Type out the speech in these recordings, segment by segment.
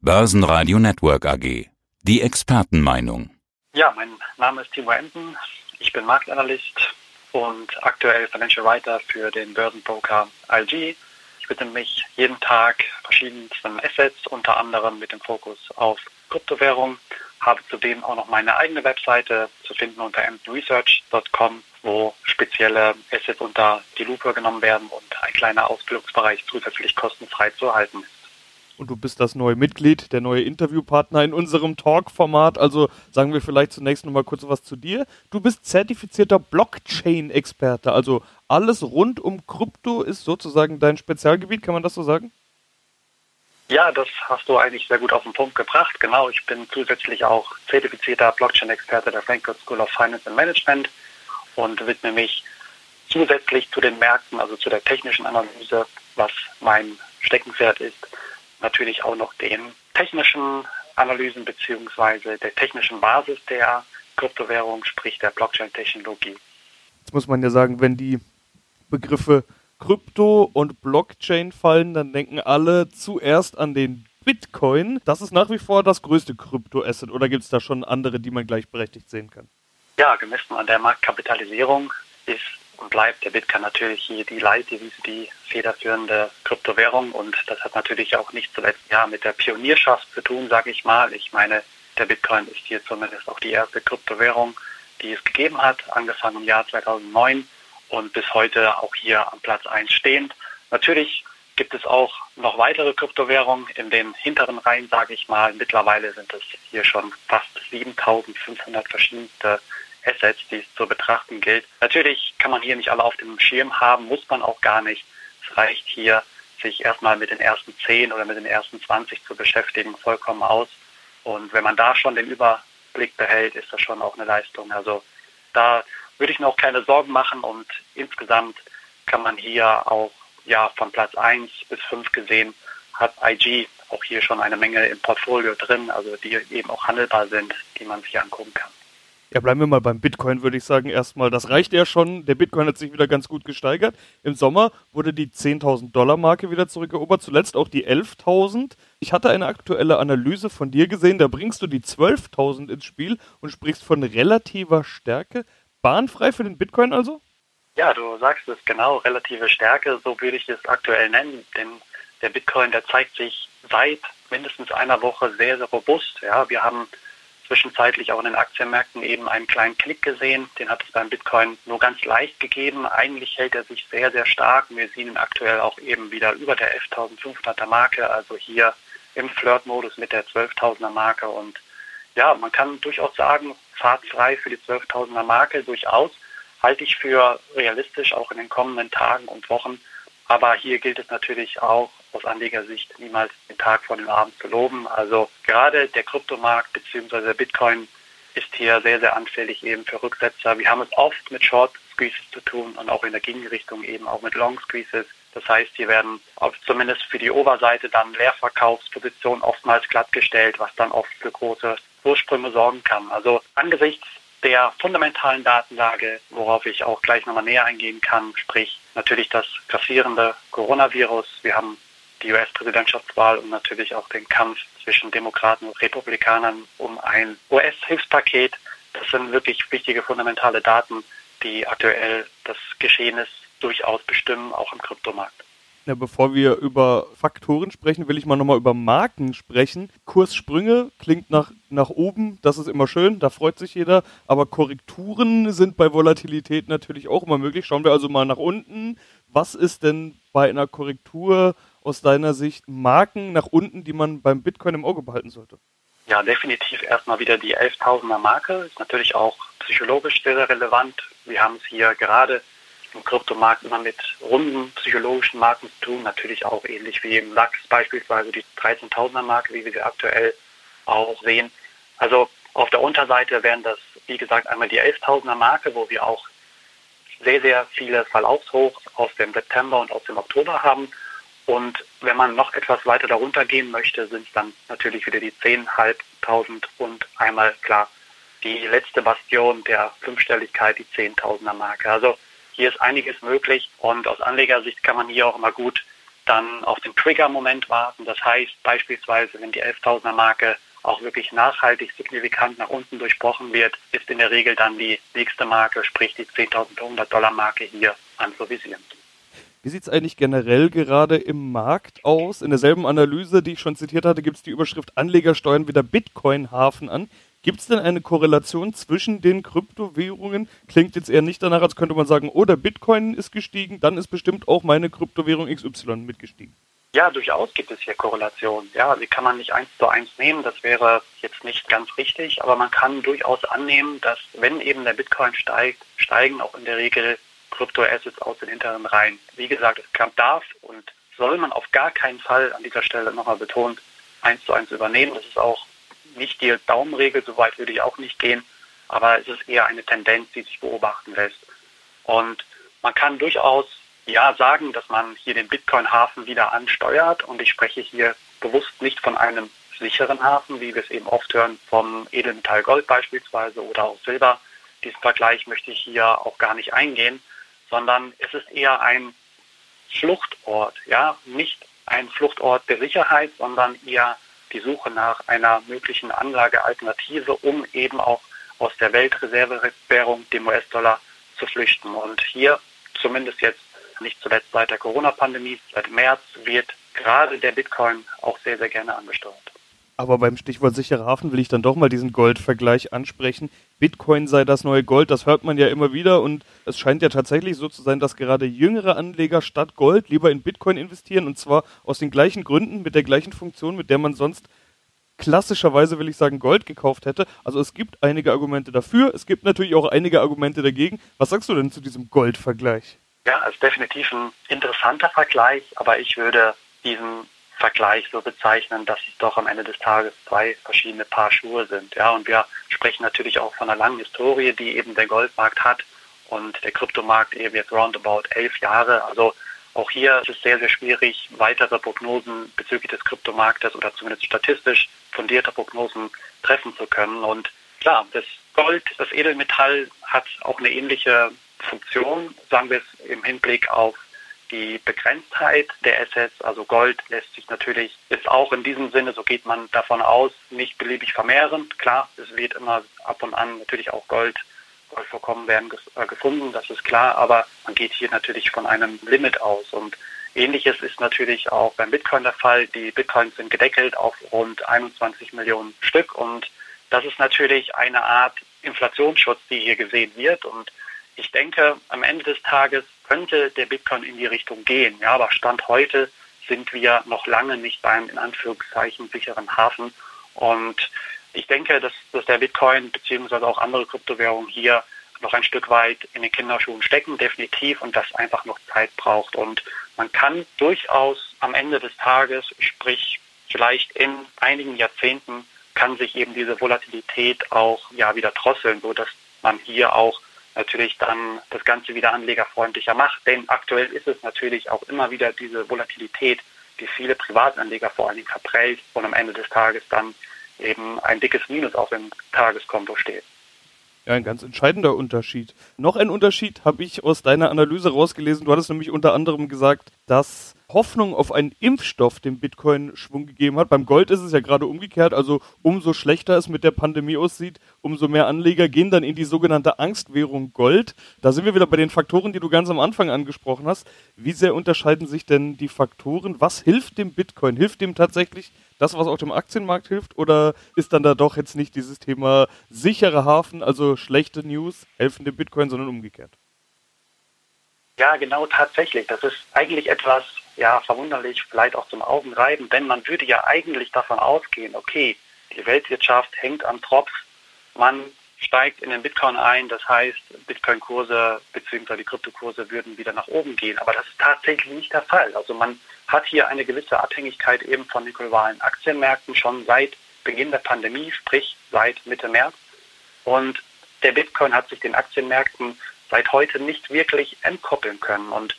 Börsenradio Network AG. Die Expertenmeinung. Ja, mein Name ist Timo Emden. Ich bin Marktanalyst und aktuell Financial Writer für den Börsenbroker IG. Ich widme mich jeden Tag verschiedensten Assets, unter anderem mit dem Fokus auf Kryptowährung. Habe zudem auch noch meine eigene Webseite zu finden unter emdenresearch.com, wo spezielle Assets unter die Lupe genommen werden und ein kleiner Ausbildungsbereich zusätzlich kostenfrei zu erhalten ist und du bist das neue Mitglied, der neue Interviewpartner in unserem Talk-Format. Also sagen wir vielleicht zunächst noch mal kurz was zu dir. Du bist zertifizierter Blockchain-Experte, also alles rund um Krypto ist sozusagen dein Spezialgebiet, kann man das so sagen? Ja, das hast du eigentlich sehr gut auf den Punkt gebracht. Genau, ich bin zusätzlich auch zertifizierter Blockchain-Experte der Frankfurt School of Finance and Management und widme mich zusätzlich zu den Märkten, also zu der technischen Analyse, was mein Steckenpferd ist, natürlich auch noch den technischen Analysen beziehungsweise der technischen Basis der Kryptowährung, sprich der Blockchain-Technologie. Jetzt muss man ja sagen, wenn die Begriffe Krypto und Blockchain fallen, dann denken alle zuerst an den Bitcoin. Das ist nach wie vor das größte Kryptoasset oder gibt es da schon andere, die man gleichberechtigt sehen kann? Ja, gemessen an der Marktkapitalisierung ist und bleibt der Bitcoin natürlich hier die Leitdevise, die federführende Kryptowährung und das hat natürlich auch nicht zuletzt ja mit der Pionierschaft zu tun, sage ich mal. Ich meine, der Bitcoin ist hier zumindest auch die erste Kryptowährung, die es gegeben hat, angefangen im Jahr 2009 und bis heute auch hier am Platz 1 stehend. Natürlich gibt es auch noch weitere Kryptowährungen in den hinteren Reihen, sage ich mal. Mittlerweile sind es hier schon fast 7500 verschiedene Assets, die es zu betrachten gilt. Natürlich kann man hier nicht alle auf dem Schirm haben, muss man auch gar nicht. Es reicht hier, sich erstmal mit den ersten 10 oder mit den ersten 20 zu beschäftigen, vollkommen aus. Und wenn man da schon den Überblick behält, ist das schon auch eine Leistung. Also da würde ich mir auch keine Sorgen machen und insgesamt kann man hier auch ja von Platz 1 bis 5 gesehen hat IG auch hier schon eine Menge im Portfolio drin, also die eben auch handelbar sind, die man sich angucken kann. Ja, bleiben wir mal beim Bitcoin, würde ich sagen. Erstmal, das reicht ja schon. Der Bitcoin hat sich wieder ganz gut gesteigert. Im Sommer wurde die 10.000 Dollar Marke wieder zurückerobert, zuletzt auch die 11.000. Ich hatte eine aktuelle Analyse von dir gesehen, da bringst du die 12.000 ins Spiel und sprichst von relativer Stärke. Bahnfrei für den Bitcoin also? Ja, du sagst es genau, relative Stärke, so würde ich es aktuell nennen, denn der Bitcoin, der zeigt sich seit mindestens einer Woche sehr, sehr robust. Ja, wir haben zwischenzeitlich auch in den Aktienmärkten eben einen kleinen Klick gesehen. Den hat es beim Bitcoin nur ganz leicht gegeben. Eigentlich hält er sich sehr, sehr stark. Wir sehen ihn aktuell auch eben wieder über der 11.500er Marke, also hier im Flirtmodus mit der 12.000er Marke. Und ja, man kann durchaus sagen, fahrtfrei für die 12.000er Marke durchaus. Halte ich für realistisch auch in den kommenden Tagen und Wochen. Aber hier gilt es natürlich auch aus Anlegersicht niemals den Tag vor dem Abend zu loben. Also gerade der Kryptomarkt bzw. der Bitcoin ist hier sehr, sehr anfällig eben für Rücksetzer. Wir haben es oft mit Short Squeezes zu tun und auch in der Gegenrichtung eben auch mit Long Squeezes. Das heißt, hier werden zumindest für die Oberseite dann Leerverkaufspositionen oftmals glattgestellt, was dann oft für große Ursprünge sorgen kann. Also angesichts der fundamentalen Datenlage, worauf ich auch gleich nochmal näher eingehen kann, sprich natürlich das grassierende Coronavirus. Wir haben die US-Präsidentschaftswahl und natürlich auch den Kampf zwischen Demokraten und Republikanern um ein US-Hilfspaket. Das sind wirklich wichtige fundamentale Daten, die aktuell das Geschehen ist, durchaus bestimmen, auch im Kryptomarkt. Ja, bevor wir über Faktoren sprechen, will ich mal nochmal über Marken sprechen. Kurssprünge klingt nach, nach oben, das ist immer schön, da freut sich jeder. Aber Korrekturen sind bei Volatilität natürlich auch immer möglich. Schauen wir also mal nach unten. Was ist denn bei einer Korrektur aus deiner Sicht Marken nach unten, die man beim Bitcoin im Auge behalten sollte? Ja, definitiv erstmal wieder die 11.000er Marke. Ist natürlich auch psychologisch sehr, relevant. Wir haben es hier gerade im Kryptomarkt immer mit runden psychologischen Marken zu tun, natürlich auch ähnlich wie im DAX beispielsweise die 13.000er Marke, wie wir sie aktuell auch sehen. Also auf der Unterseite wären das, wie gesagt, einmal die 11.000er Marke, wo wir auch sehr, sehr viele Verlaufshochs aus dem September und aus dem Oktober haben. Und wenn man noch etwas weiter darunter gehen möchte, sind es dann natürlich wieder die 10.500 und einmal klar die letzte Bastion der Fünfstelligkeit, die 10.000er Marke. Also hier ist einiges möglich und aus Anlegersicht kann man hier auch immer gut dann auf den Trigger-Moment warten. Das heißt beispielsweise, wenn die 11.000er Marke auch wirklich nachhaltig signifikant nach unten durchbrochen wird, ist in der Regel dann die nächste Marke, sprich die 10.100 Dollar Marke hier anzuvisieren. Wie sieht es eigentlich generell gerade im Markt aus? In derselben Analyse, die ich schon zitiert hatte, gibt es die Überschrift Anleger steuern wieder Bitcoin-Hafen an. Gibt es denn eine Korrelation zwischen den Kryptowährungen? Klingt jetzt eher nicht danach, als könnte man sagen, oh, der Bitcoin ist gestiegen, dann ist bestimmt auch meine Kryptowährung XY mitgestiegen. Ja, durchaus gibt es hier Korrelationen. Ja, die kann man nicht eins zu eins nehmen, das wäre jetzt nicht ganz richtig, aber man kann durchaus annehmen, dass wenn eben der Bitcoin steigt, steigen auch in der Regel Kryptoassets aus den hinteren Reihen. Wie gesagt, es darf und soll man auf gar keinen Fall an dieser Stelle nochmal betont eins zu eins übernehmen. Das ist auch nicht die Daumenregel, so weit würde ich auch nicht gehen, aber es ist eher eine Tendenz, die sich beobachten lässt. Und man kann durchaus ja sagen, dass man hier den Bitcoin-Hafen wieder ansteuert und ich spreche hier bewusst nicht von einem sicheren Hafen, wie wir es eben oft hören, vom Edelmetall Gold beispielsweise oder auch Silber. Diesen Vergleich möchte ich hier auch gar nicht eingehen, sondern es ist eher ein Fluchtort, ja, nicht ein Fluchtort der Sicherheit, sondern eher die Suche nach einer möglichen Anlagealternative, um eben auch aus der Weltreservewährung, dem US-Dollar, zu flüchten. Und hier, zumindest jetzt nicht zuletzt seit der Corona-Pandemie, seit März, wird gerade der Bitcoin auch sehr, sehr gerne angesteuert. Aber beim Stichwort sicherer Hafen will ich dann doch mal diesen Goldvergleich ansprechen. Bitcoin sei das neue Gold, das hört man ja immer wieder und es scheint ja tatsächlich so zu sein, dass gerade jüngere Anleger statt Gold lieber in Bitcoin investieren und zwar aus den gleichen Gründen, mit der gleichen Funktion, mit der man sonst klassischerweise, will ich sagen, Gold gekauft hätte. Also es gibt einige Argumente dafür, es gibt natürlich auch einige Argumente dagegen. Was sagst du denn zu diesem Goldvergleich? Ja, es ist definitiv ein interessanter Vergleich, aber ich würde diesen Vergleich so bezeichnen, dass es doch am Ende des Tages zwei verschiedene Paar Schuhe sind. Ja, und wir sprechen natürlich auch von einer langen Historie, die eben der Goldmarkt hat und der Kryptomarkt eben jetzt roundabout elf Jahre. Also auch hier ist es sehr, sehr schwierig, weitere Prognosen bezüglich des Kryptomarktes oder zumindest statistisch fundierte Prognosen treffen zu können. Und klar, das Gold, das Edelmetall hat auch eine ähnliche Funktion, sagen wir es im Hinblick auf die Begrenztheit der Assets, also Gold lässt sich natürlich jetzt auch in diesem Sinne, so geht man davon aus, nicht beliebig vermehren. Klar, es wird immer ab und an natürlich auch Gold, Goldvorkommen werden äh, gefunden, das ist klar, aber man geht hier natürlich von einem Limit aus und Ähnliches ist natürlich auch beim Bitcoin der Fall. Die Bitcoins sind gedeckelt auf rund 21 Millionen Stück und das ist natürlich eine Art Inflationsschutz, die hier gesehen wird und ich denke, am Ende des Tages könnte der Bitcoin in die Richtung gehen. Ja, aber Stand heute sind wir noch lange nicht beim in Anführungszeichen sicheren Hafen. Und ich denke, dass, dass der Bitcoin bzw. auch andere Kryptowährungen hier noch ein Stück weit in den Kinderschuhen stecken, definitiv, und das einfach noch Zeit braucht. Und man kann durchaus am Ende des Tages, sprich vielleicht in einigen Jahrzehnten, kann sich eben diese Volatilität auch ja wieder drosseln, so dass man hier auch natürlich dann das Ganze wieder anlegerfreundlicher macht. Denn aktuell ist es natürlich auch immer wieder diese Volatilität, die viele Privatanleger vor allen Dingen verprellt und am Ende des Tages dann eben ein dickes Minus auf dem Tageskonto steht. Ja, ein ganz entscheidender Unterschied. Noch ein Unterschied habe ich aus deiner Analyse rausgelesen. Du hattest nämlich unter anderem gesagt, dass Hoffnung auf einen Impfstoff dem Bitcoin Schwung gegeben hat. Beim Gold ist es ja gerade umgekehrt. Also umso schlechter es mit der Pandemie aussieht, umso mehr Anleger gehen dann in die sogenannte Angstwährung Gold. Da sind wir wieder bei den Faktoren, die du ganz am Anfang angesprochen hast. Wie sehr unterscheiden sich denn die Faktoren? Was hilft dem Bitcoin? Hilft dem tatsächlich das, was auch dem Aktienmarkt hilft? Oder ist dann da doch jetzt nicht dieses Thema sicherer Hafen, also schlechte News, helfen dem Bitcoin, sondern umgekehrt? Ja, genau tatsächlich. Das ist eigentlich etwas, ja, verwunderlich, vielleicht auch zum Augenreiben, denn man würde ja eigentlich davon ausgehen, okay, die Weltwirtschaft hängt am Tropf, man steigt in den Bitcoin ein, das heißt, Bitcoin-Kurse bzw. die Kryptokurse würden wieder nach oben gehen. Aber das ist tatsächlich nicht der Fall. Also man hat hier eine gewisse Abhängigkeit eben von den globalen Aktienmärkten schon seit Beginn der Pandemie, sprich seit Mitte März. Und der Bitcoin hat sich den Aktienmärkten seit heute nicht wirklich entkoppeln können. Und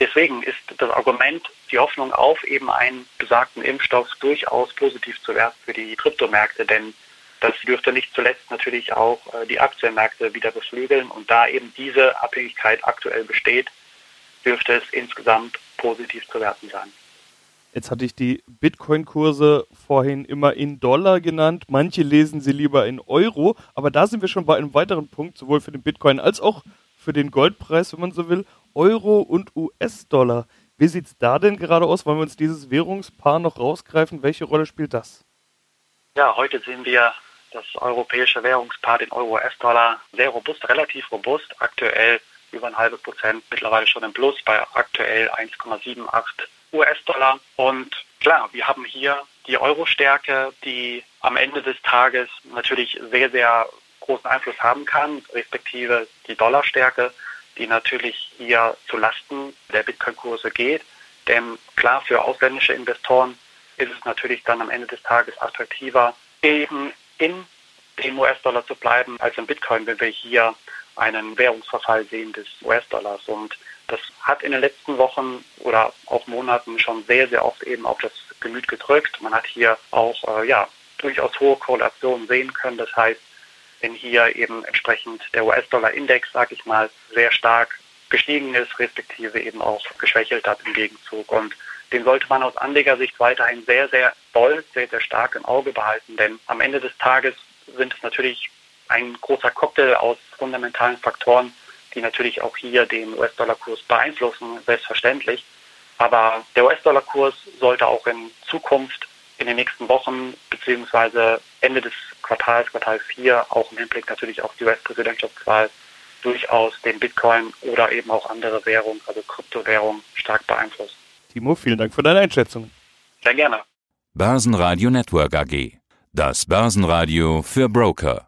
deswegen ist das Argument, die Hoffnung auf eben einen besagten Impfstoff durchaus positiv zu werten für die Kryptomärkte, denn das dürfte nicht zuletzt natürlich auch äh, die Aktienmärkte wieder beflügeln und da eben diese Abhängigkeit aktuell besteht, dürfte es insgesamt positiv zu werten sein. Jetzt hatte ich die Bitcoin-Kurse vorhin immer in Dollar genannt. Manche lesen sie lieber in Euro. Aber da sind wir schon bei einem weiteren Punkt, sowohl für den Bitcoin als auch für den Goldpreis, wenn man so will. Euro und US-Dollar. Wie sieht es da denn gerade aus? Wollen wir uns dieses Währungspaar noch rausgreifen? Welche Rolle spielt das? Ja, heute sehen wir das europäische Währungspaar, den Euro-US-Dollar, sehr robust, relativ robust. Aktuell über ein halbes Prozent, mittlerweile schon im Plus bei aktuell 1,78 US-Dollar. Und klar, wir haben hier die Euro-Stärke, die am Ende des Tages natürlich sehr, sehr großen Einfluss haben kann, respektive die Dollarstärke, die natürlich hier zu Lasten der Bitcoin-Kurse geht. Denn klar, für ausländische Investoren ist es natürlich dann am Ende des Tages attraktiver, eben in dem US-Dollar zu bleiben, als im Bitcoin, wenn wir hier einen Währungsverfall sehen des US-Dollars. Und das hat in den letzten Wochen oder auch Monaten schon sehr, sehr oft eben auf das Gemüt gedrückt. Man hat hier auch äh, ja, durchaus hohe Korrelationen sehen können. Das heißt, wenn hier eben entsprechend der US-Dollar-Index, sage ich mal, sehr stark gestiegen ist, respektive eben auch geschwächelt hat im Gegenzug. Und den sollte man aus Anlegersicht weiterhin sehr, sehr doll, sehr, sehr stark im Auge behalten. Denn am Ende des Tages sind es natürlich ein großer Cocktail aus fundamentalen Faktoren, die natürlich auch hier den US-Dollar-Kurs beeinflussen, selbstverständlich. Aber der US-Dollar-Kurs sollte auch in Zukunft in den nächsten Wochen beziehungsweise Ende des Quartals, Quartal 4, auch im Hinblick natürlich auf die US-Präsidentschaftswahl, durchaus den Bitcoin oder eben auch andere Währungen, also Kryptowährungen, stark beeinflussen. Timo, vielen Dank für deine Einschätzung. Sehr gerne. Börsenradio Network AG. Das Börsenradio für Broker.